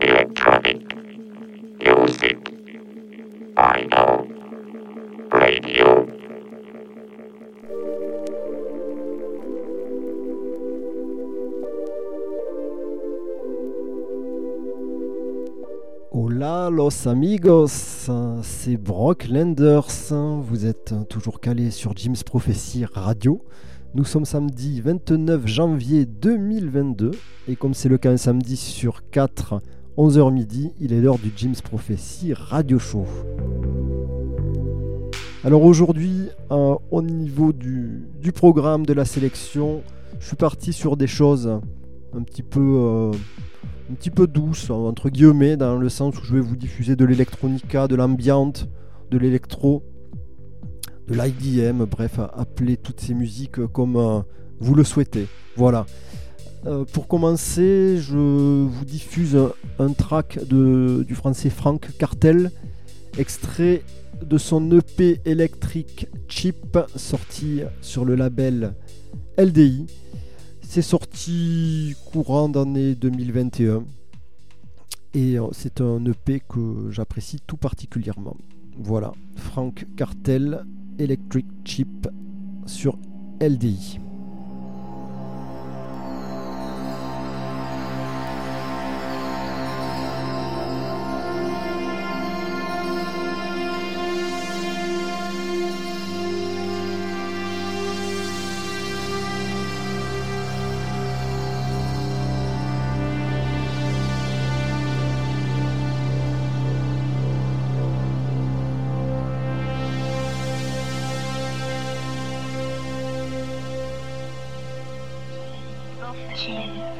Electronic music. I know radio. Hola los amigos, c'est Brock Lenders. Vous êtes toujours calé sur Jim's Prophecy Radio. Nous sommes samedi 29 janvier 2022 et comme c'est le cas un samedi sur 4, 11h midi, il est l'heure du Jim's Prophecy Radio Show. Alors aujourd'hui, euh, au niveau du, programme de la sélection, je suis parti sur des choses un petit peu, euh, un petit peu douces, entre guillemets, dans le sens où je vais vous diffuser de l'électronica, de l'ambiante, de l'électro, de l'IDM, bref, appelez toutes ces musiques comme euh, vous le souhaitez. Voilà. Euh, pour commencer, je vous diffuse un track de, du français Frank Cartel, extrait de son EP électrique Chip, sorti sur le label LDI. C'est sorti courant d'année 2021 et euh, c'est un EP que j'apprécie tout particulièrement. Voilà, Frank Cartel, Electric Chip sur LDI.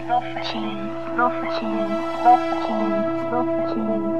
老父亲，老父亲，老父亲，老父亲。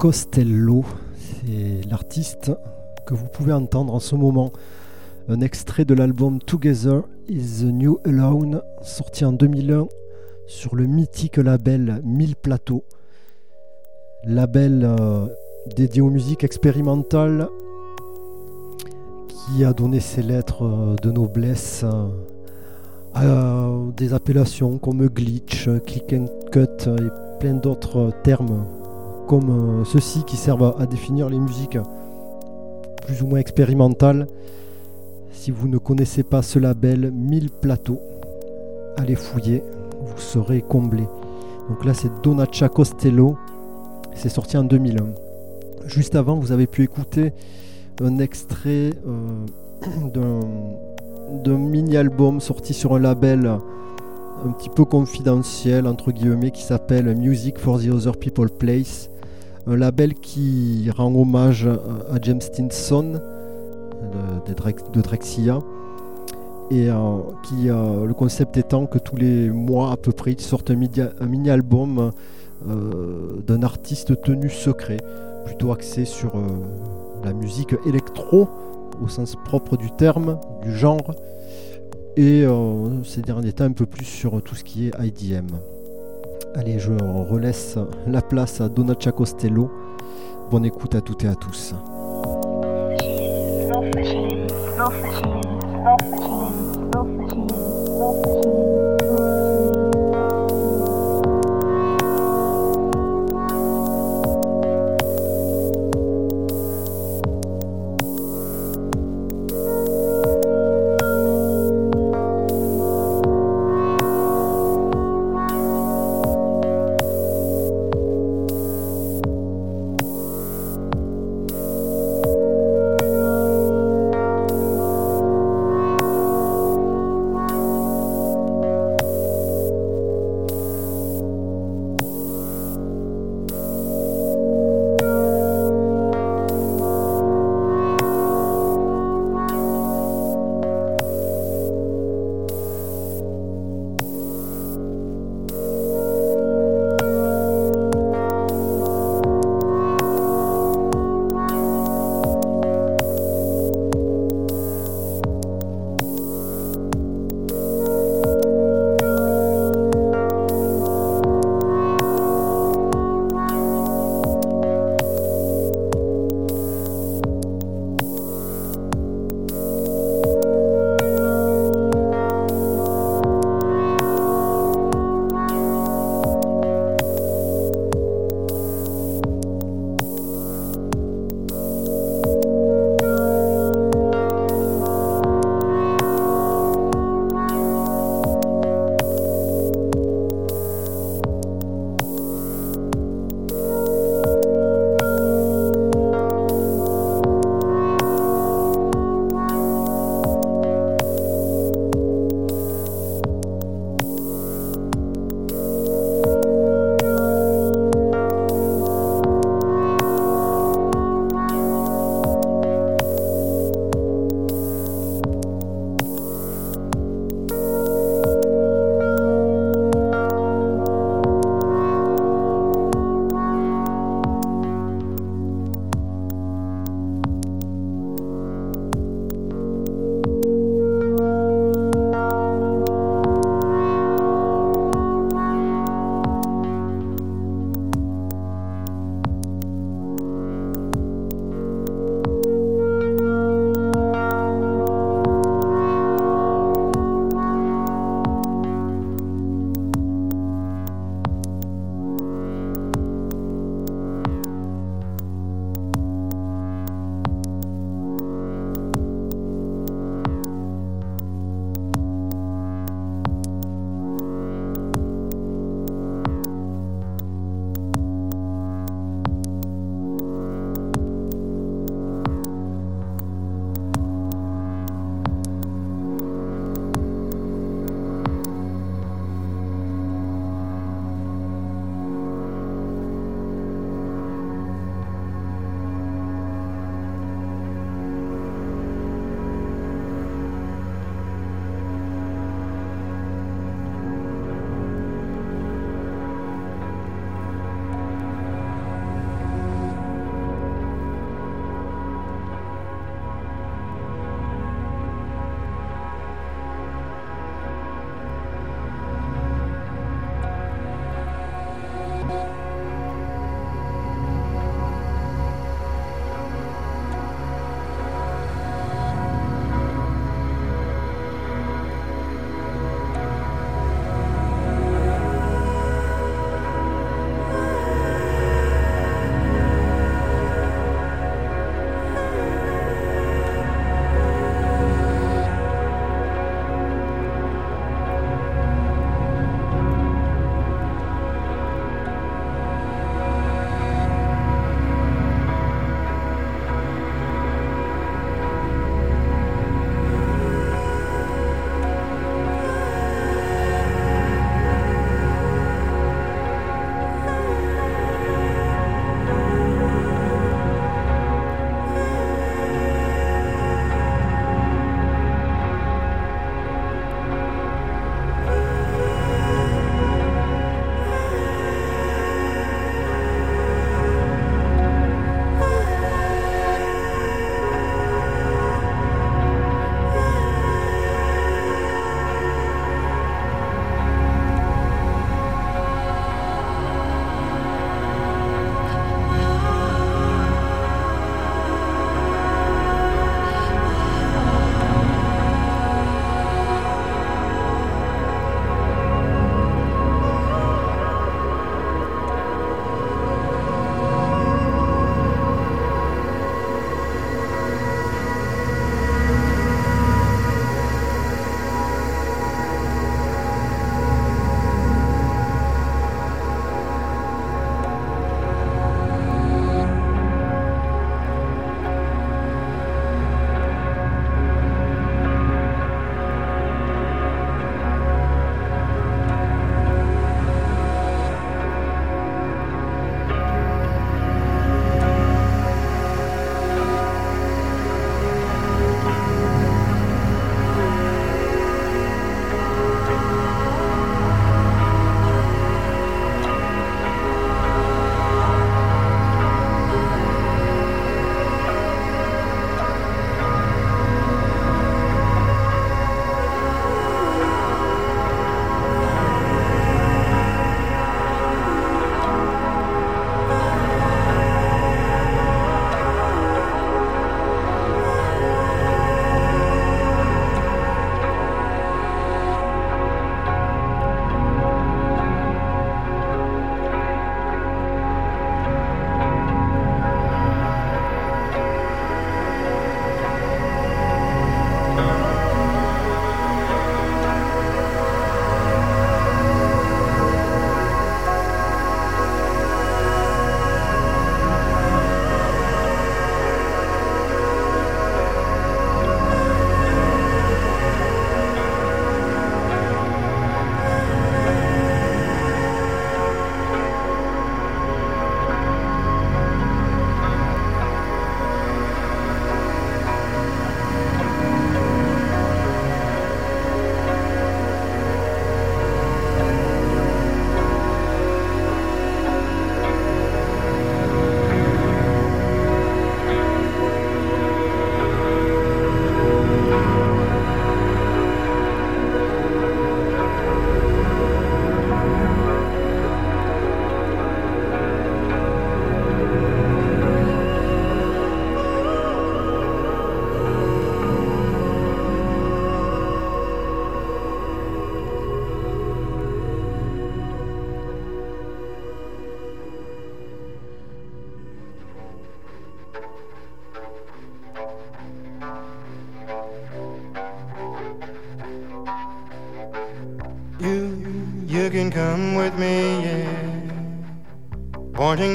Costello, c'est l'artiste que vous pouvez entendre en ce moment. Un extrait de l'album Together is the New Alone, sorti en 2001 sur le mythique label 1000 Plateaux. Label euh, dédié aux musiques expérimentales qui a donné ses lettres euh, de noblesse euh, à des appellations comme glitch, click and cut et plein d'autres termes comme euh, ceux-ci qui servent à, définir les musiques plus ou moins expérimentales. Si vous ne connaissez pas ce label 1000 plateaux, allez fouiller, vous serez comblé. Donc là c'est Donaccia Costello, c'est sorti en 2001. Juste avant vous avez pu écouter un extrait euh, d'un mini-album sorti sur un label un petit peu confidentiel entre guillemets qui s'appelle Music for the Other People Place un label qui rend hommage à James Stinson de, Drexia et euh, qui euh, le concept étant que tous les mois à peu près ils sortent un, mini album euh, d'un artiste tenu secret plutôt axé sur la musique électro au sens propre du terme du genre et ces derniers temps un peu plus sur tout ce qui est IDM Allez, je relaisse la place à Donaccia Costello. Bonne écoute à toutes et à tous.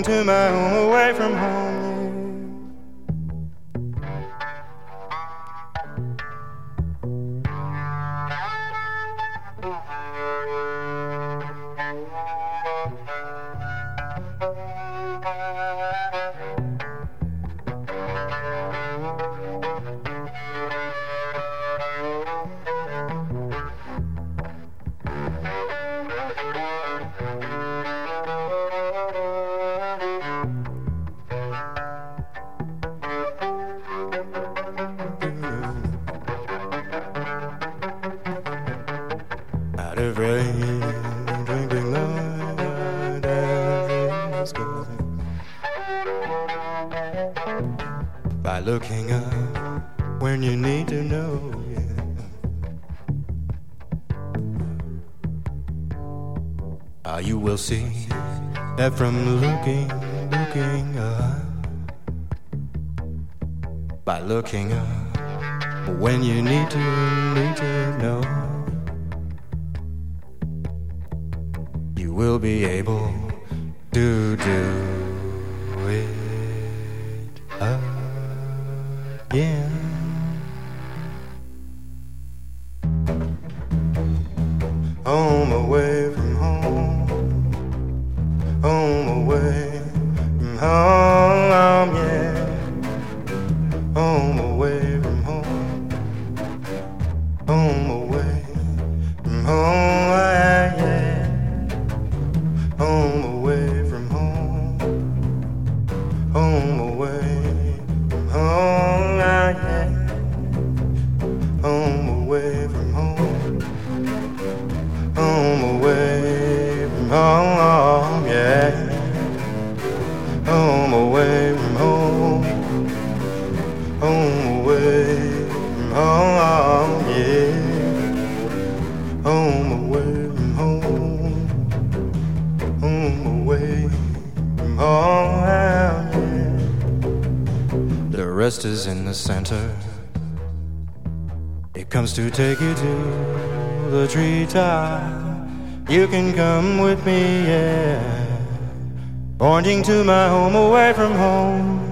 To my home away from home. on my way. Take you to the treetop. You can come with me, yeah. Pointing to my home away from home.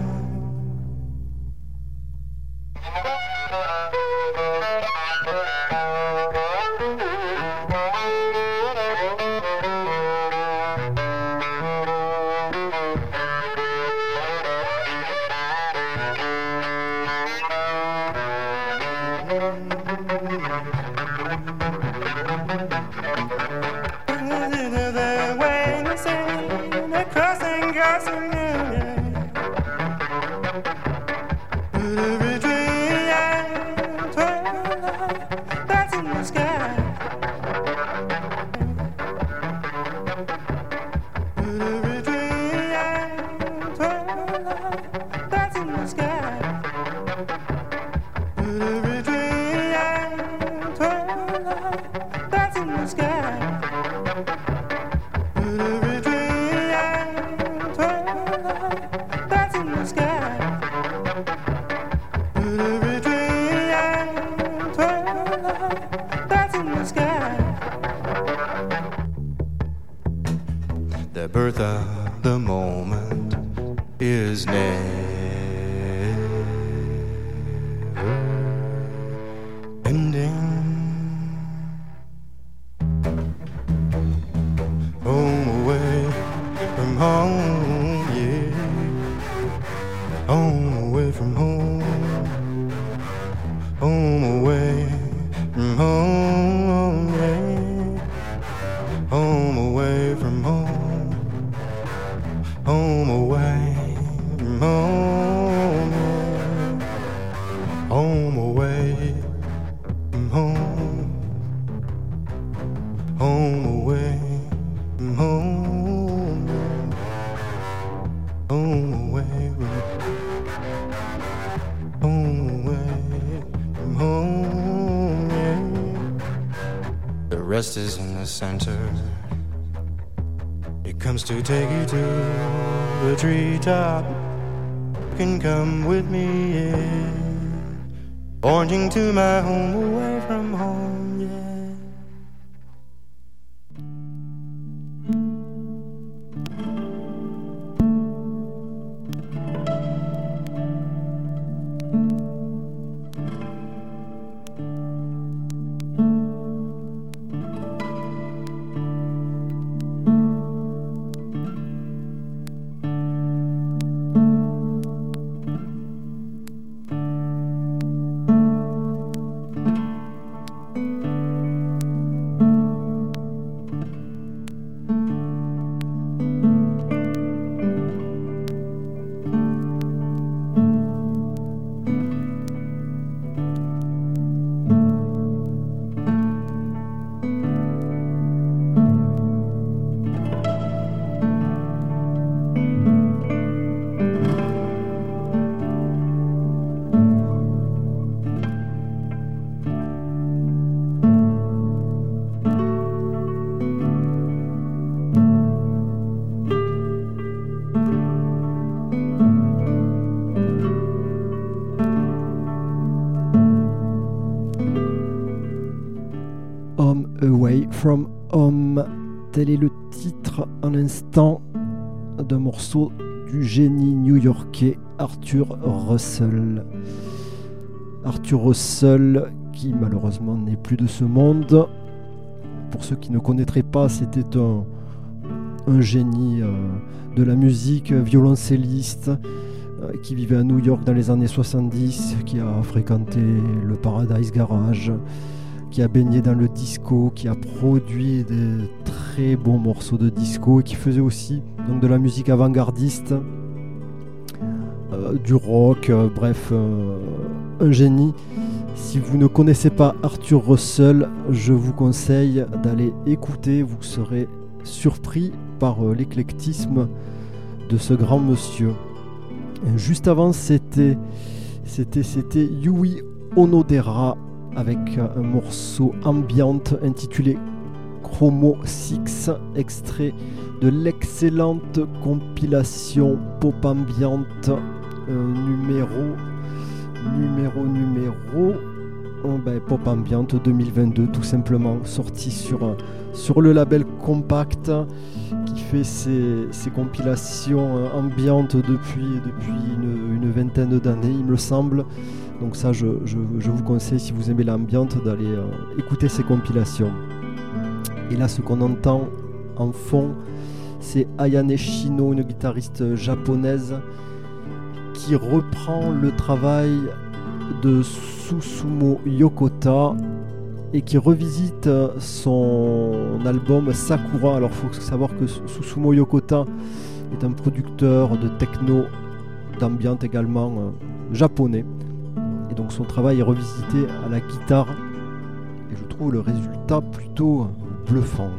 To take you to the treetop. You can come with me. Pointing to my home away Tel est le titre à l'instant d'un morceau du génie new-yorkais Arthur Russell. Arthur Russell, qui malheureusement n'est plus de ce monde. Pour ceux qui ne connaîtraient pas, c'était un, un génie euh, de la musique, violoncelliste, euh, qui vivait à New York dans les années 70, qui a fréquenté le Paradise Garage, qui a baigné dans le disco, qui a produit des très bons morceaux de disco et qui faisait aussi donc, de la musique avant-gardiste, euh, du rock, bref, un génie. Si vous ne connaissez pas Arthur Russell, je vous conseille d'aller écouter, vous serez surpris par euh, l'éclectisme de ce grand monsieur. juste avant, c'était c'était c'était Yui Onodera avec un morceau ambiante intitulé Chromo 6, extrait de l'excellente compilation Pop Ambiante euh, numéro numéro numéro ben, Pop Ambiante 2022 tout simplement sorti sur sur le label Compact qui fait ses, compilations euh, ambiantes depuis, depuis une, vingtaine d'années, il me semble. Donc ça, je, vous conseille, si vous aimez l'ambiante, d'aller euh, écouter ces compilations. Et là, ce qu'on entend en fond, c'est Ayane Shino, une guitariste japonaise, qui reprend le travail de Susumo Yokota et qui revisite son album Sakura. Alors il faut savoir que Susumo Yokota est un producteur de techno, d'ambiance également euh, japonais. Et donc son travail est revisité à la guitare et je trouve le résultat plutôt bluffant.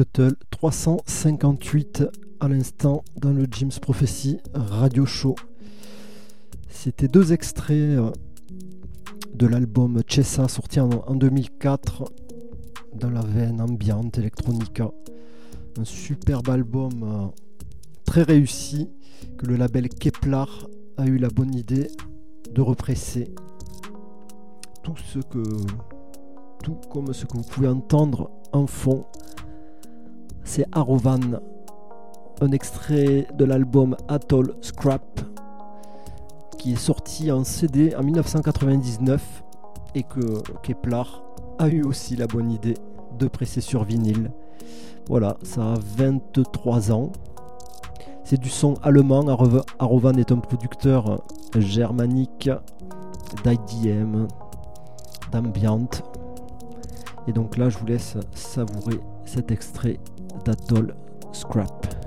Shuttle 358 à l'instant dans le James Prophecy Radio Show. C'était deux extraits de l'album Chessa sorti en, en 2004 dans la veine ambiante electronica. Un superbe album euh, très réussi que le label Kepler a eu la bonne idée de represser. Tout ce que tout comme ce que vous pouvez entendre en fond, c'est Arovan, un extrait de l'album Atoll Scrap qui est sorti en CD en 1999 et que Kepler a eu aussi la bonne idée de presser sur vinyle. Voilà, ça a 23 ans. C'est du son allemand. Arovan est un producteur germanique d'IDM, d'ambient. Et donc là, je vous laisse savourer cet extrait d'Atoll Scrap.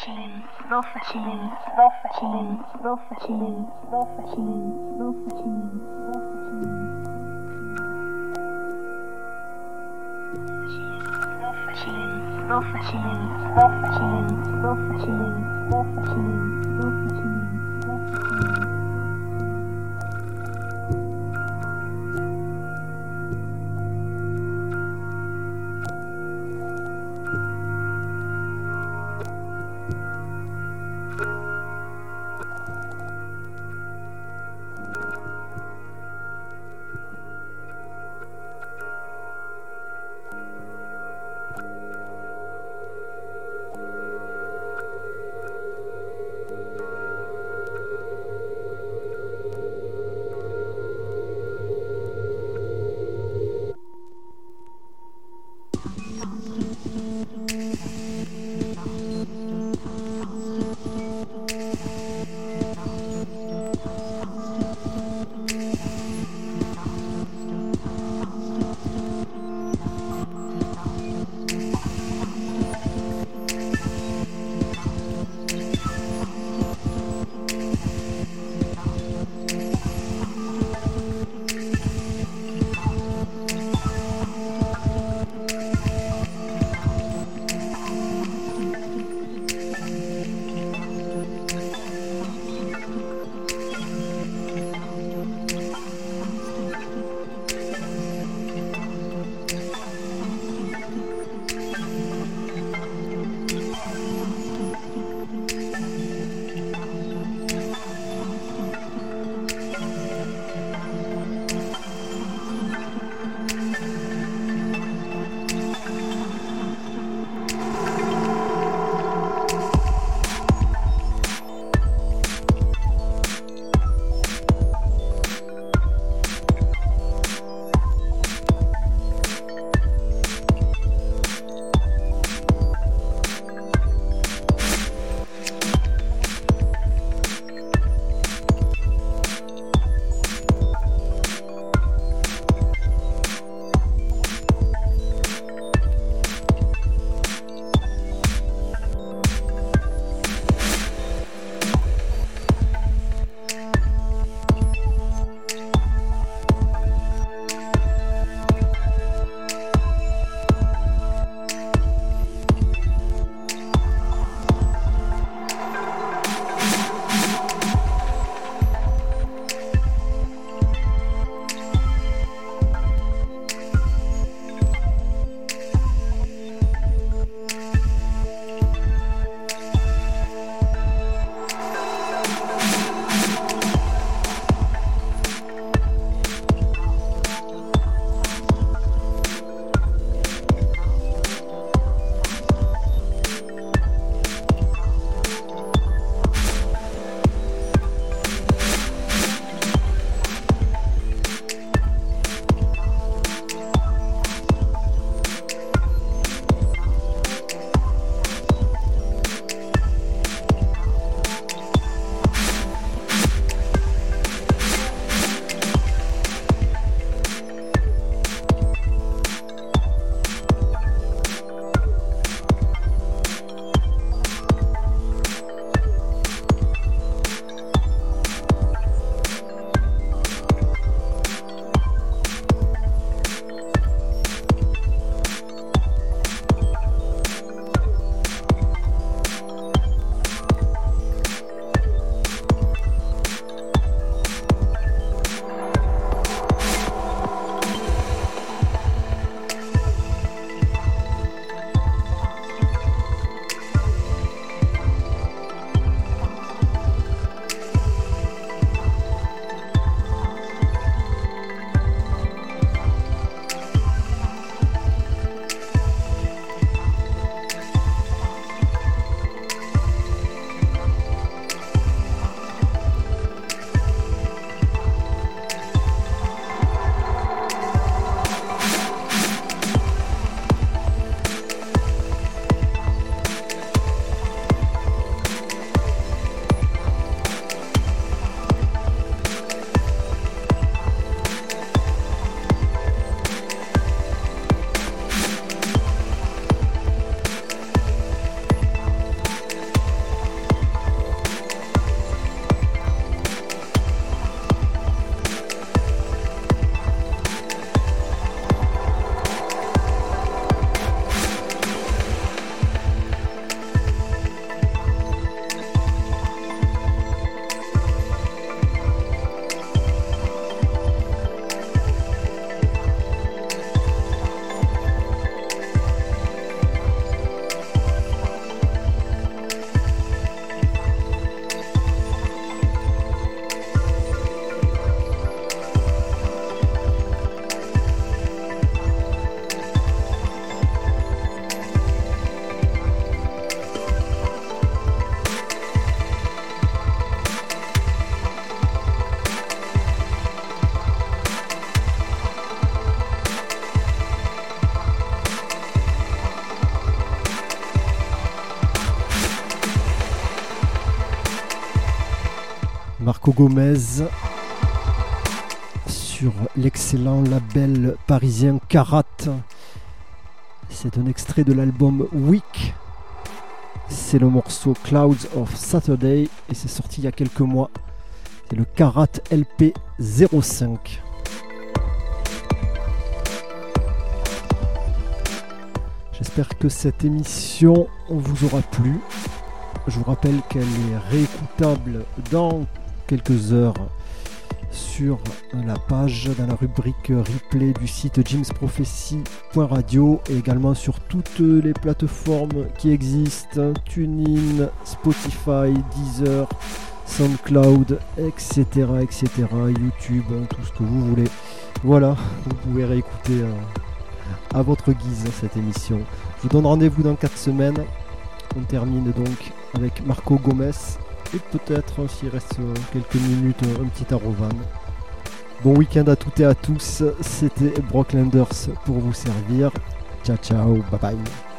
Dolphin, Dolphin, Dolphin, Dolphin, Dolphin, Dolphin, Dolphin, Dolphin, Dolphin, Dolphin, Dolphin, Gomez sur l'excellent label parisien Karat. C'est un extrait de l'album Week. C'est le morceau Clouds of Saturday et c'est sorti il y a quelques mois. C'est le Karat LP 05. J'espère que cette émission vous aura plu. Je vous rappelle qu'elle est réécoutable dans quelques heures sur la page, dans la rubrique replay du site jamesprophecy.radio et également sur toutes les plateformes qui existent, TuneIn, Spotify, Deezer, SoundCloud, etc., etc., YouTube, tout ce que vous voulez. Voilà, vous pouvez réécouter euh, à votre guise cette émission. Je vous donne rendez-vous dans 4 semaines. On termine donc avec Marco Gomez et peut-être s'il reste quelques minutes un petit Arovan. Bon week-end à toutes et à tous, c'était Brocklanders pour vous servir. Ciao ciao, bye bye.